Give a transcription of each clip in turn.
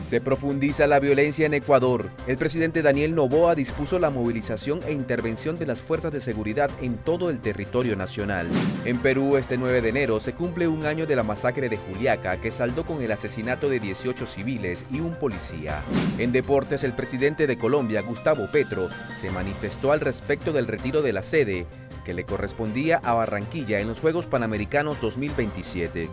Se profundiza la violencia en Ecuador. El presidente Daniel Noboa dispuso la movilización e intervención de las fuerzas de seguridad en todo el territorio nacional. En Perú, este 9 de enero se cumple un año de la masacre de Juliaca, que saldó con el asesinato de 18 civiles y un policía. En deportes, el presidente de Colombia, Gustavo Petro, se manifestó al respecto del retiro de la sede que le correspondía a Barranquilla en los Juegos Panamericanos 2027.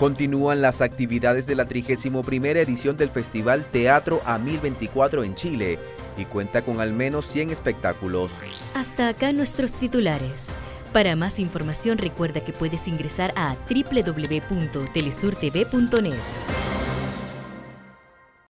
Continúan las actividades de la 31 edición del Festival Teatro a 1024 en Chile y cuenta con al menos 100 espectáculos. Hasta acá nuestros titulares. Para más información recuerda que puedes ingresar a www.telesurtv.net.